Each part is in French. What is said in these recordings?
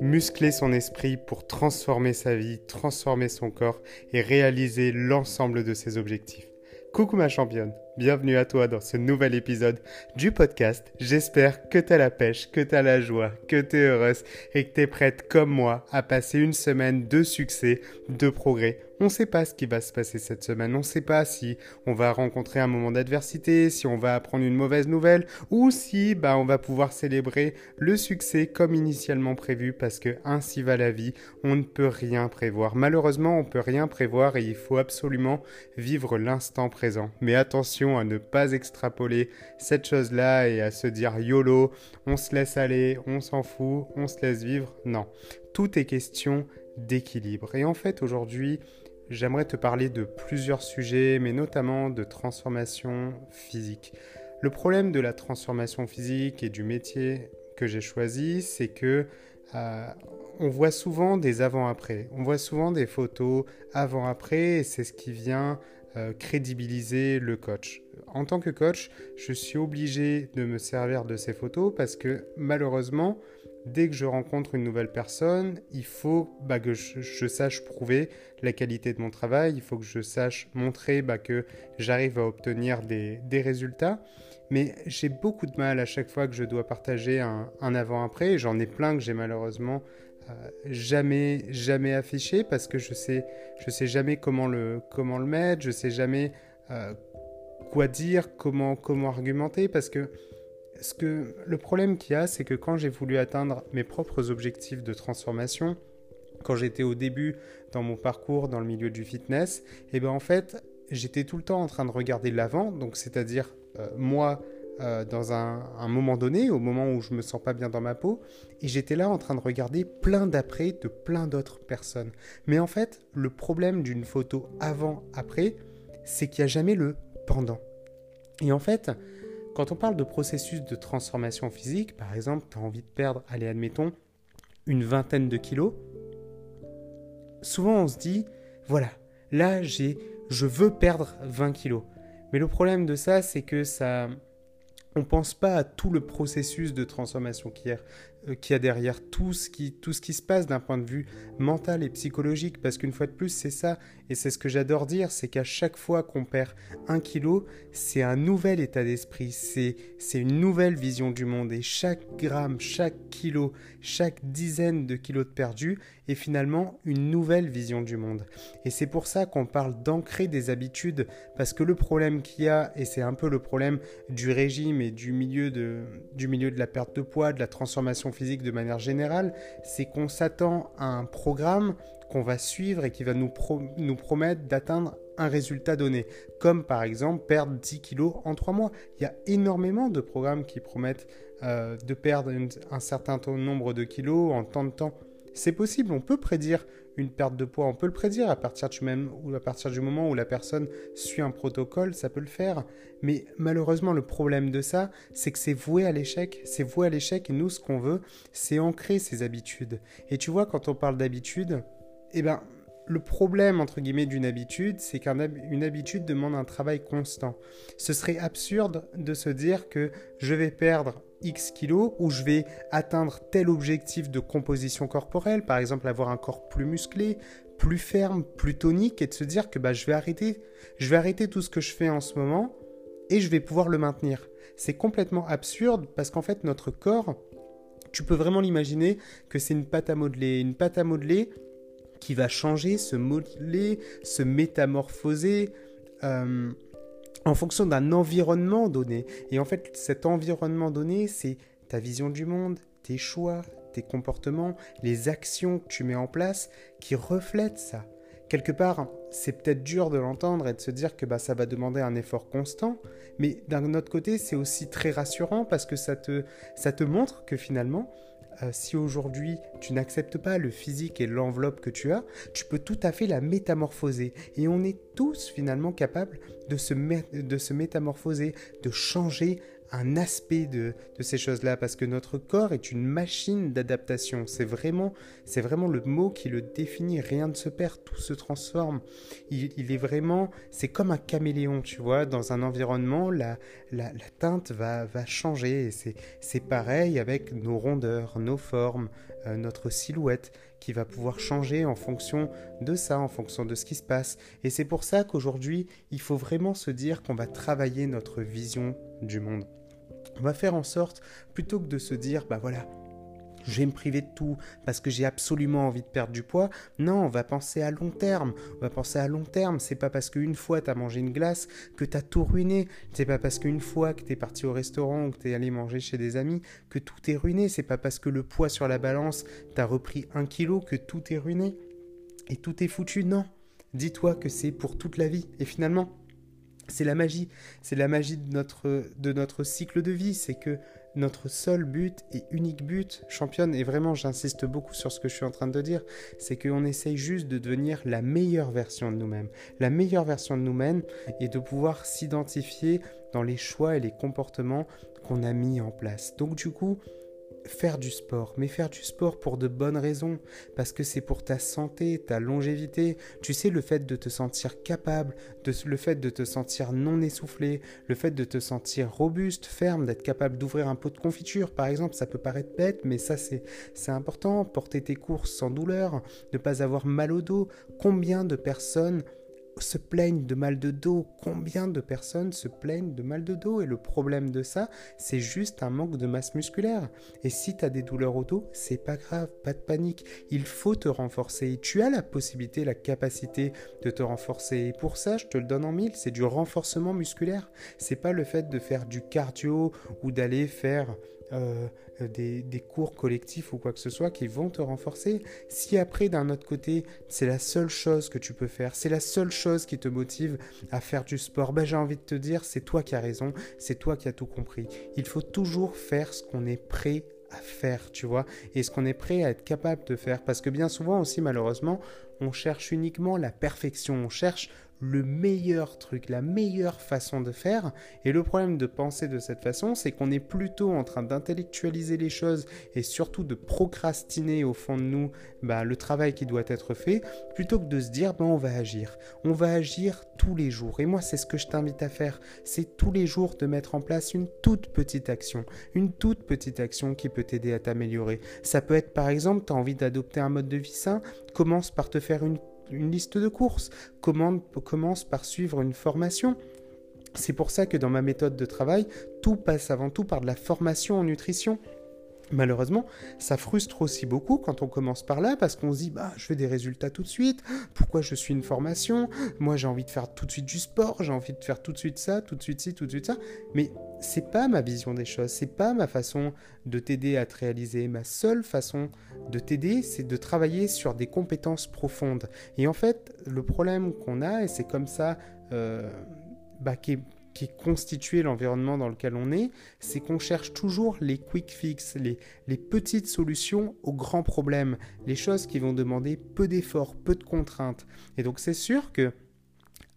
muscler son esprit pour transformer sa vie, transformer son corps et réaliser l'ensemble de ses objectifs. Coucou ma championne, bienvenue à toi dans ce nouvel épisode du podcast. J'espère que t'as la pêche, que t'as la joie, que t'es heureuse et que t'es prête comme moi à passer une semaine de succès, de progrès on ne sait pas ce qui va se passer cette semaine, on ne sait pas si on va rencontrer un moment d'adversité, si on va apprendre une mauvaise nouvelle, ou si bah, on va pouvoir célébrer le succès comme initialement prévu, parce que ainsi va la vie, on ne peut rien prévoir. Malheureusement, on ne peut rien prévoir et il faut absolument vivre l'instant présent. Mais attention à ne pas extrapoler cette chose-là et à se dire YOLO, on se laisse aller, on s'en fout, on se laisse vivre. Non, tout est question d'équilibre. Et en fait, aujourd'hui, j'aimerais te parler de plusieurs sujets, mais notamment de transformation physique. Le problème de la transformation physique et du métier que j'ai choisi, c'est que euh, on voit souvent des avant-après. On voit souvent des photos avant-après, et c'est ce qui vient euh, crédibiliser le coach. En tant que coach, je suis obligé de me servir de ces photos parce que malheureusement, dès que je rencontre une nouvelle personne, il faut bah, que je, sache prouver la qualité de mon travail, il faut que je sache montrer bah, que j'arrive à obtenir des, résultats. Mais j'ai beaucoup de mal à chaque fois que je dois partager un, avant-après. J'en ai plein que j'ai malheureusement euh, jamais, jamais affiché parce que je sais, je sais jamais comment le, comment le mettre, je sais jamais euh, quoi dire, comment, comment argumenter parce que ce que, le problème qu'il y a, c'est que quand j'ai voulu atteindre mes propres objectifs de transformation, quand j'étais au début dans mon parcours dans le milieu du fitness, et eh ben en fait, j'étais tout le temps en train de regarder l'avant, donc c'est-à-dire euh, moi euh, dans un, moment donné, au moment où je me sens pas bien dans ma peau, et j'étais là en train de regarder plein d'après de plein d'autres personnes. Mais en fait, le problème d'une photo avant-après, c'est qu'il n'y a jamais le pendant. Et en fait, quand on parle de processus de transformation physique, par exemple, tu as envie de perdre, allez, admettons, une vingtaine de kilos, souvent on se dit, voilà, là, j'ai, je veux perdre 20 kilos. Mais le problème de ça, c'est que ça, on pense pas à tout le processus de transformation euh, qu'il y a derrière tout ce qui, tout ce qui se passe d'un point de vue mental et psychologique. Parce qu'une fois de plus, c'est ça, et c'est ce que j'adore dire, c'est qu'à chaque fois qu'on perd un kilo, c'est un nouvel état d'esprit, c'est une nouvelle vision du monde. Et chaque gramme, chaque kilo, chaque dizaine de kilos de perdu est finalement une nouvelle vision du monde. Et c'est pour ça qu'on parle d'ancrer des habitudes, parce que le problème qu'il y a, et c'est un peu le problème du régime et du milieu de, du milieu de la perte de poids, de la transformation physique de manière générale, c'est qu'on s'attend à un programme qu'on va suivre et qui va nous, nous promettre d'atteindre un résultat donné, comme par exemple perdre 10 kilos en 3 mois. Il y a énormément de programmes qui promettent euh, de perdre un certain nombre de kilos en tant de temps. C'est possible, on peut prédire une perte de poids, on peut le prédire à partir du même ou à partir du moment où la personne suit un protocole, ça peut le faire. Mais malheureusement, le problème de ça, c'est que c'est voué à l'échec. C'est voué à l'échec et nous, ce qu'on veut, c'est ancrer ces habitudes. Et tu vois, quand on parle d'habitude, eh ben, le problème, entre guillemets, d'une habitude, c'est qu'une habitude demande un travail constant. Ce serait absurde de se dire que je vais perdre X kilos ou je vais atteindre tel objectif de composition corporelle, par exemple avoir un corps plus musclé, plus ferme, plus tonique, et de se dire que bah, je, vais arrêter, je vais arrêter tout ce que je fais en ce moment et je vais pouvoir le maintenir. C'est complètement absurde parce qu'en fait notre corps, tu peux vraiment l'imaginer que c'est une pâte à modeler. Une pâte à modeler, qui va changer, se modeler, se métamorphoser euh, en fonction d'un environnement donné. Et en fait, cet environnement donné, c'est ta vision du monde, tes choix, tes comportements, les actions que tu mets en place qui reflètent ça. Quelque part, c'est peut-être dur de l'entendre et de se dire que bah, ça va demander un effort constant, mais d'un autre côté, c'est aussi très rassurant parce que ça te, ça te montre que finalement, euh, si aujourd'hui tu n'acceptes pas le physique et l'enveloppe que tu as, tu peux tout à fait la métamorphoser. Et on est tous finalement capables de se, de se métamorphoser, de changer un aspect de, ces choses-là, parce que notre corps est une machine d'adaptation. C'est vraiment, c'est vraiment le mot qui le définit. Rien ne se perd, tout se transforme. Il, est vraiment, c'est comme un caméléon, tu vois. Dans un environnement, la, teinte va, changer. C'est pareil avec nos rondeurs, nos formes, euh, notre silhouette qui va pouvoir changer en fonction de ça, en fonction de ce qui se passe. Et c'est pour ça qu'aujourd'hui, il faut vraiment se dire qu'on va travailler notre vision du monde. On va faire en sorte, plutôt que de se dire, bah voilà, je vais me priver de tout parce que j'ai absolument envie de perdre du poids. Non, on va penser à long terme. On va penser à long terme. C'est pas parce qu'une fois tu as mangé une glace que tu as tout ruiné. C'est pas parce qu'une fois que tu es parti au restaurant ou que tu es allé manger chez des amis que tout est ruiné. C'est pas parce que le poids sur la balance t'a repris un kilo que tout est ruiné. Et tout est foutu. Non. Dis-toi que c'est pour toute la vie. Et finalement, c'est la magie. C'est la magie de notre, de notre cycle de vie. C'est que notre seul but et unique but, championne, et vraiment j'insiste beaucoup sur ce que je suis en train de dire, c'est qu'on essaye juste de devenir la meilleure version de nous-mêmes. La meilleure version de nous-mêmes et de pouvoir s'identifier dans les choix et les comportements qu'on a mis en place. Donc du coup, faire du sport, mais faire du sport pour de bonnes raisons, parce que c'est pour ta santé, ta longévité. Tu sais, le fait de te sentir capable, de, le fait de te sentir non essoufflé, le fait de te sentir robuste, ferme, d'être capable d'ouvrir un pot de confiture, par exemple, ça peut paraître bête, mais ça c'est important. Porter tes courses sans douleur, ne pas avoir mal au dos. Combien de personnes se plaignent de mal de dos. Combien de personnes se plaignent de mal de dos? Et le problème de ça, c'est juste un manque de masse musculaire. Et si tu as des douleurs au dos, c'est pas grave, pas de panique. Il faut te renforcer. Et tu as la possibilité, la capacité de te renforcer. Et pour ça, je te le donne en mille, c'est du renforcement musculaire. C'est pas le fait de faire du cardio ou d'aller faire euh, des, cours collectifs ou quoi que ce soit qui vont te renforcer. Si après, d'un autre côté, c'est la seule chose que tu peux faire, c'est la seule chose qui te motive à faire du sport, ben, j'ai envie de te dire, c'est toi qui as raison, c'est toi qui as tout compris. Il faut toujours faire ce qu'on est prêt à faire, tu vois, et ce qu'on est prêt à être capable de faire. Parce que bien souvent aussi, malheureusement, on cherche uniquement la perfection, on cherche le meilleur truc, la meilleure façon de faire. Et le problème de penser de cette façon, c'est qu'on est plutôt en train d'intellectualiser les choses et surtout de procrastiner au fond de nous bah, le travail qui doit être fait, plutôt que de se dire bah, on va agir. On va agir tous les jours. Et moi, c'est ce que je t'invite à faire. C'est tous les jours de mettre en place une toute petite action. Une toute petite action qui peut t'aider à t'améliorer. Ça peut être par exemple, tu as envie d'adopter un mode de vie sain, commence par te faire une une liste de courses, commence par suivre une formation. C'est pour ça que dans ma méthode de travail, tout passe avant tout par de la formation en nutrition. Malheureusement, ça frustre aussi beaucoup quand on commence par là parce qu'on se dit bah je veux des résultats tout de suite. Pourquoi je suis une formation? Moi j'ai envie de faire tout de suite du sport, j'ai envie de faire tout de suite ça, tout de suite ci, tout de suite ça. Mais c'est pas ma vision des choses, c'est pas ma façon de t'aider à te réaliser. Ma seule façon de t'aider, c'est de travailler sur des compétences profondes. Et en fait, le problème qu'on a et c'est comme ça euh, bah, qui est constitué l'environnement dans lequel on est, c'est qu'on cherche toujours les quick fix, les, les petites solutions aux grands problèmes, les choses qui vont demander peu d'efforts, peu de contraintes. Et donc c'est sûr que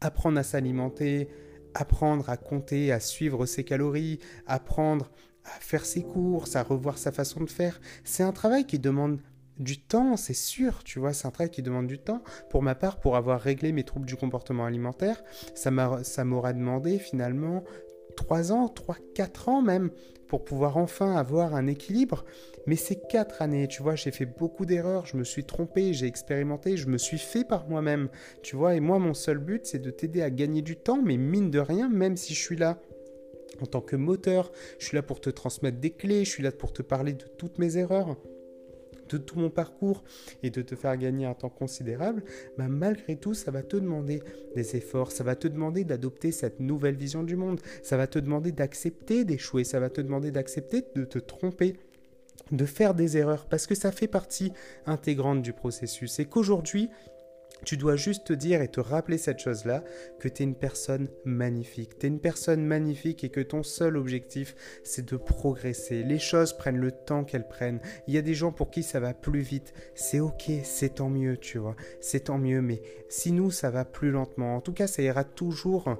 apprendre à s'alimenter, apprendre à compter, à suivre ses calories, apprendre à faire ses courses, à revoir sa façon de faire, c'est un travail qui demande du temps, c'est sûr, tu vois, c'est un travail qui demande du temps. Pour ma part, pour avoir réglé mes troubles du comportement alimentaire, ça m'aura demandé finalement 3 ans, 3, 4 ans même, pour pouvoir enfin avoir un équilibre. Mais ces 4 années, tu vois, j'ai fait beaucoup d'erreurs, je me suis trompé, j'ai expérimenté, je me suis fait par moi-même, tu vois, et moi, mon seul but, c'est de t'aider à gagner du temps, mais mine de rien, même si je suis là en tant que moteur, je suis là pour te transmettre des clés, je suis là pour te parler de toutes mes erreurs de tout mon parcours et de te faire gagner un temps considérable, bah, malgré tout, ça va te demander des efforts, ça va te demander d'adopter cette nouvelle vision du monde, ça va te demander d'accepter d'échouer, ça va te demander d'accepter de te tromper de faire des erreurs parce que ça fait partie intégrante du processus. Et qu'aujourd'hui tu dois juste te dire et te rappeler cette chose-là, que tu es une personne magnifique. Tu es une personne magnifique et que ton seul objectif, c'est de progresser. Les choses prennent le temps qu'elles prennent. Il y a des gens pour qui ça va plus vite. C'est ok, c'est tant mieux, tu vois. C'est tant mieux, mais si nous, ça va plus lentement, en tout cas, ça ira toujours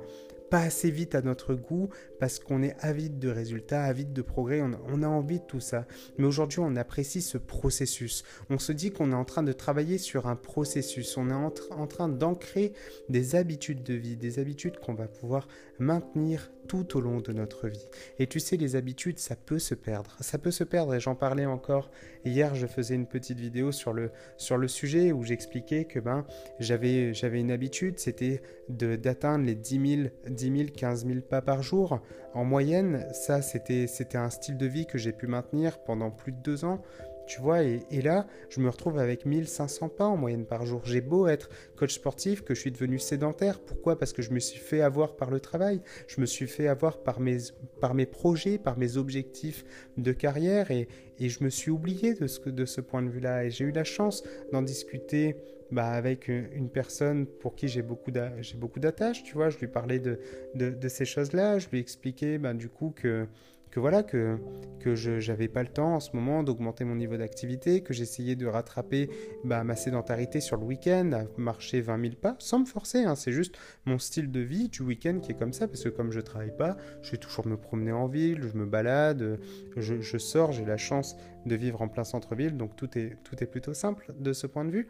pas assez vite à notre goût, parce qu'on est avide de résultats, avide de progrès, on, a envie de tout ça. Mais aujourd'hui, on apprécie ce processus. On se dit qu'on est en train de travailler sur un processus, on est en train d'ancrer des habitudes de vie, des habitudes qu'on va pouvoir maintenir tout au long de notre vie. Et tu sais, les habitudes, ça peut se perdre. Ça peut se perdre, et j'en parlais encore hier, je faisais une petite vidéo sur le, sur le sujet où j'expliquais que ben, j'avais, une habitude, c'était d'atteindre les 10 000, 10 000, 15 000 pas par jour. En moyenne, ça, c'était un style de vie que j'ai pu maintenir pendant plus de deux ans. Tu vois, et, là, je me retrouve avec 1500 pas en moyenne par jour. J'ai beau être coach sportif, que je suis devenu sédentaire. Pourquoi? Parce que je me suis fait avoir par le travail. Je me suis fait avoir par mes, par mes projets, par mes objectifs de carrière. Et, je me suis oublié de ce, point de vue-là. Et j'ai eu la chance d'en discuter bah, avec une personne pour qui j'ai beaucoup d'attaches. Tu vois, je lui parlais de ces choses-là. Je lui expliquais bah, du coup que que voilà que que je n'avais pas le temps en ce moment d'augmenter mon niveau d'activité, que j'essayais de rattraper bah, ma sédentarité sur le week-end, à marcher 20 000 pas, sans me forcer. Hein, c'est juste mon style de vie du week-end qui est comme ça, parce que comme je travaille pas, je vais toujours me promener en ville, je me balade, je, je sors, j'ai la chance de vivre en plein centre-ville, donc tout est tout est plutôt simple de ce point de vue.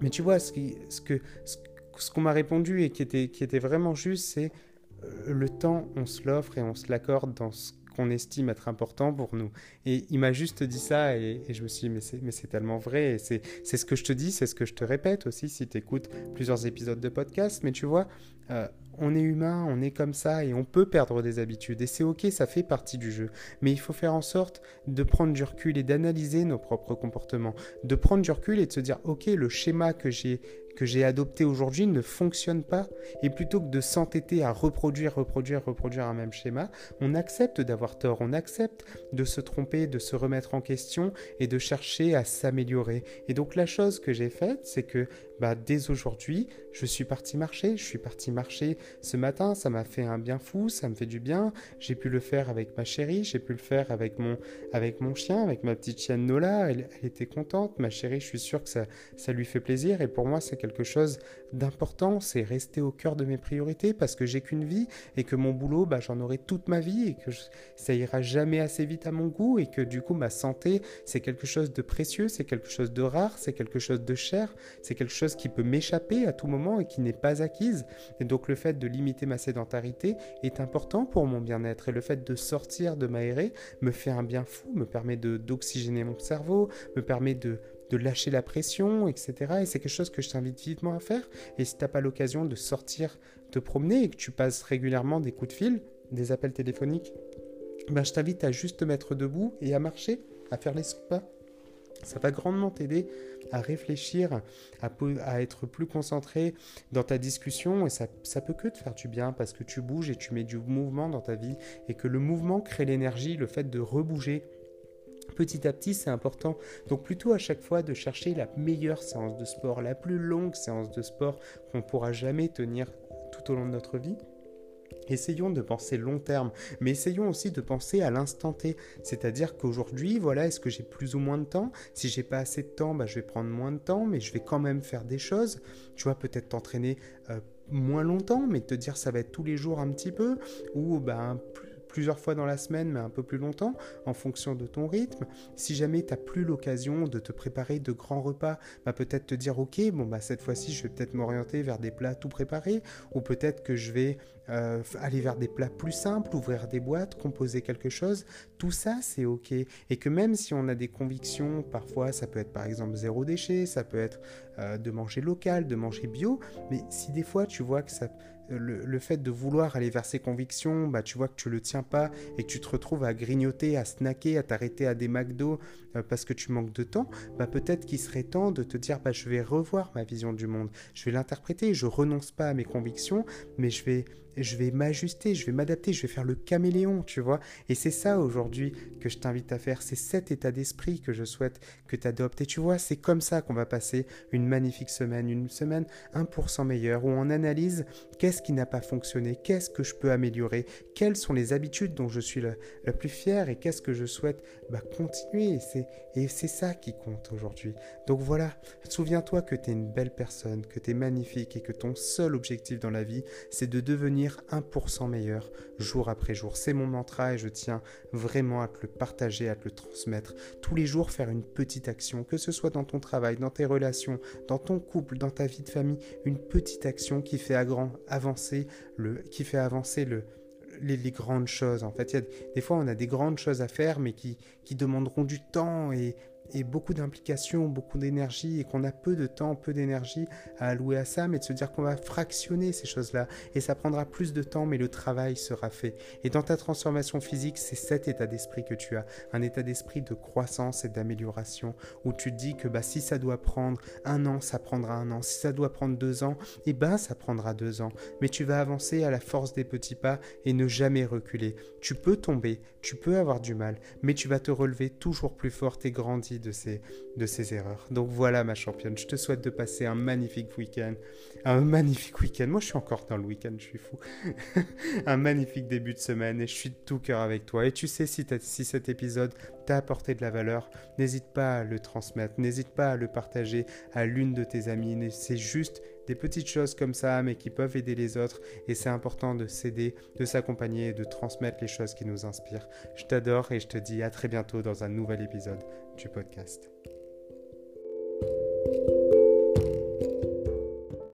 Mais tu vois, ce, qui, ce que ce, qu'on m'a répondu et qui était, qui était vraiment juste, c'est le temps, on se l'offre et on se l'accorde dans ce qu'on estime être important pour nous. Et il m'a juste dit ça et, je me suis dit, mais c'est tellement vrai. C'est ce que je te dis, c'est ce que je te répète aussi si tu écoutes plusieurs épisodes de podcast. Mais tu vois, euh, on est humain, on est comme ça et on peut perdre des habitudes. Et c'est ok, ça fait partie du jeu. Mais il faut faire en sorte de prendre du recul et d'analyser nos propres comportements. De prendre du recul et de se dire, ok, le schéma que j'ai que j'ai adopté aujourd'hui ne fonctionne pas, et plutôt que de s'entêter à reproduire, reproduire, reproduire un même schéma, on accepte d'avoir tort, on accepte de se tromper, de se remettre en question et de chercher à s'améliorer. Et donc la chose que j'ai faite, c'est que bah, dès aujourd'hui, je suis parti marcher, je suis parti marcher ce matin, ça m'a fait un bien fou, ça me fait du bien, j'ai pu le faire avec ma chérie, j'ai pu le faire avec mon, avec mon chien, avec ma petite chienne Nola, elle, elle était contente, ma chérie, je suis sûr que ça, ça lui fait plaisir, et pour moi c'est quelque chose d'important, c'est rester au cœur de mes priorités parce que j'ai qu'une vie et que mon boulot, bah, j'en aurai toute ma vie et que ça ira jamais assez vite à mon goût et que du coup ma santé, c'est quelque chose de précieux, c'est quelque chose de rare, c'est quelque chose de cher, c'est quelque chose qui peut m'échapper à tout moment et qui n'est pas acquise. Et donc le fait de limiter ma sédentarité est important pour mon bien-être et le fait de sortir, de m'aérer, me fait un bien fou, me permet d'oxygéner mon cerveau, me permet de de lâcher la pression, etc. Et c'est quelque chose que je t'invite vivement à faire. Et si tu n'as pas l'occasion de sortir, te promener et que tu passes régulièrement des coups de fil, des appels téléphoniques, ben je t'invite à juste te mettre debout et à marcher, à faire les pas. Ça va grandement t'aider à réfléchir, à, à, être plus concentré dans ta discussion et ça, ça peut que te faire du bien parce que tu bouges et tu mets du mouvement dans ta vie et que le mouvement crée l'énergie, le fait de rebouger petit à petit, c'est important. Donc plutôt à chaque fois de chercher la meilleure séance de sport, la plus longue séance de sport qu'on pourra jamais tenir tout au long de notre vie. Essayons de penser long terme, mais essayons aussi de penser à l'instant T. C'est-à-dire qu'aujourd'hui, voilà, est-ce que j'ai plus ou moins de temps? Si j'ai pas assez de temps, bah, je vais prendre moins de temps, mais je vais quand même faire des choses. Tu vois, peut-être t'entraîner euh, moins longtemps, mais te dire ça va être tous les jours un petit peu, ou bah, plus plusieurs fois dans la semaine, mais un peu plus longtemps, en fonction de ton rythme. Si jamais tu n'as plus l'occasion de te préparer de grands repas, bah peut-être te dire, ok, bon, bah cette fois-ci, je vais peut-être m'orienter vers des plats tout préparés, ou peut-être que je vais euh, aller vers des plats plus simples, ouvrir des boîtes, composer quelque chose. Tout ça, c'est ok. Et que même si on a des convictions, parfois, ça peut être par exemple zéro déchet, ça peut être euh, de manger local, de manger bio, mais si des fois tu vois que ça le, fait de vouloir aller vers ses convictions, bah, tu vois que tu le tiens pas et que tu te retrouves à grignoter, à snacker, à t'arrêter à des McDo euh, parce que tu manques de temps, bah, peut-être qu'il serait temps de te dire bah, je vais revoir ma vision du monde, je vais l'interpréter, je renonce pas à mes convictions, mais je vais je vais m'ajuster, je vais m'adapter, je vais faire le caméléon, tu vois. Et c'est ça aujourd'hui que je t'invite à faire, c'est cet état d'esprit que je souhaite que tu adoptes. Et tu vois, c'est comme ça qu'on va passer une magnifique semaine, une semaine 1% meilleure, où on analyse qu'est-ce qui n'a pas fonctionné, qu'est-ce que je peux améliorer, quelles sont les habitudes dont je suis la, plus fier et qu'est-ce que je souhaite bah, continuer. Et c'est ça qui compte aujourd'hui. Donc voilà, souviens-toi que tu es une belle personne, que tu es magnifique et que ton seul objectif dans la vie, c'est de devenir 1% meilleur jour après jour. C'est mon mantra et je tiens vraiment à te le partager, à te le transmettre. Tous les jours, faire une petite action, que ce soit dans ton travail, dans tes relations, dans ton couple, dans ta vie de famille, une petite action qui fait avancer le, qui fait avancer le, les, grandes choses. En fait, des fois, on a des grandes choses à faire, mais qui, qui demanderont du temps et et beaucoup d'implications, beaucoup d'énergie, et qu'on a peu de temps, peu d'énergie à allouer à ça, mais de se dire qu'on va fractionner ces choses-là, et ça prendra plus de temps, mais le travail sera fait. Et dans ta transformation physique, c'est cet état d'esprit que tu as, un état d'esprit de croissance et d'amélioration, où tu te dis que bah, si ça doit prendre un an, ça prendra un an, si ça doit prendre deux ans, et eh ben ça prendra deux ans, mais tu vas avancer à la force des petits pas et ne jamais reculer. Tu peux tomber, tu peux avoir du mal, mais tu vas te relever toujours plus fort et grandir de ces, erreurs. Donc voilà ma championne, je te souhaite de passer un magnifique week-end. Un magnifique week-end. Moi je suis encore dans le week-end, je suis fou. un magnifique début de semaine et je suis de tout cœur avec toi. Et tu sais si, si cet épisode t'a apporté de la valeur, n'hésite pas à le transmettre, n'hésite pas à le partager à l'une de tes amies. C'est juste des petites choses comme ça, mais qui peuvent aider les autres. Et c'est important de s'aider, de s'accompagner de transmettre les choses qui nous inspirent. Je t'adore et je te dis à très bientôt dans un nouvel épisode du podcast.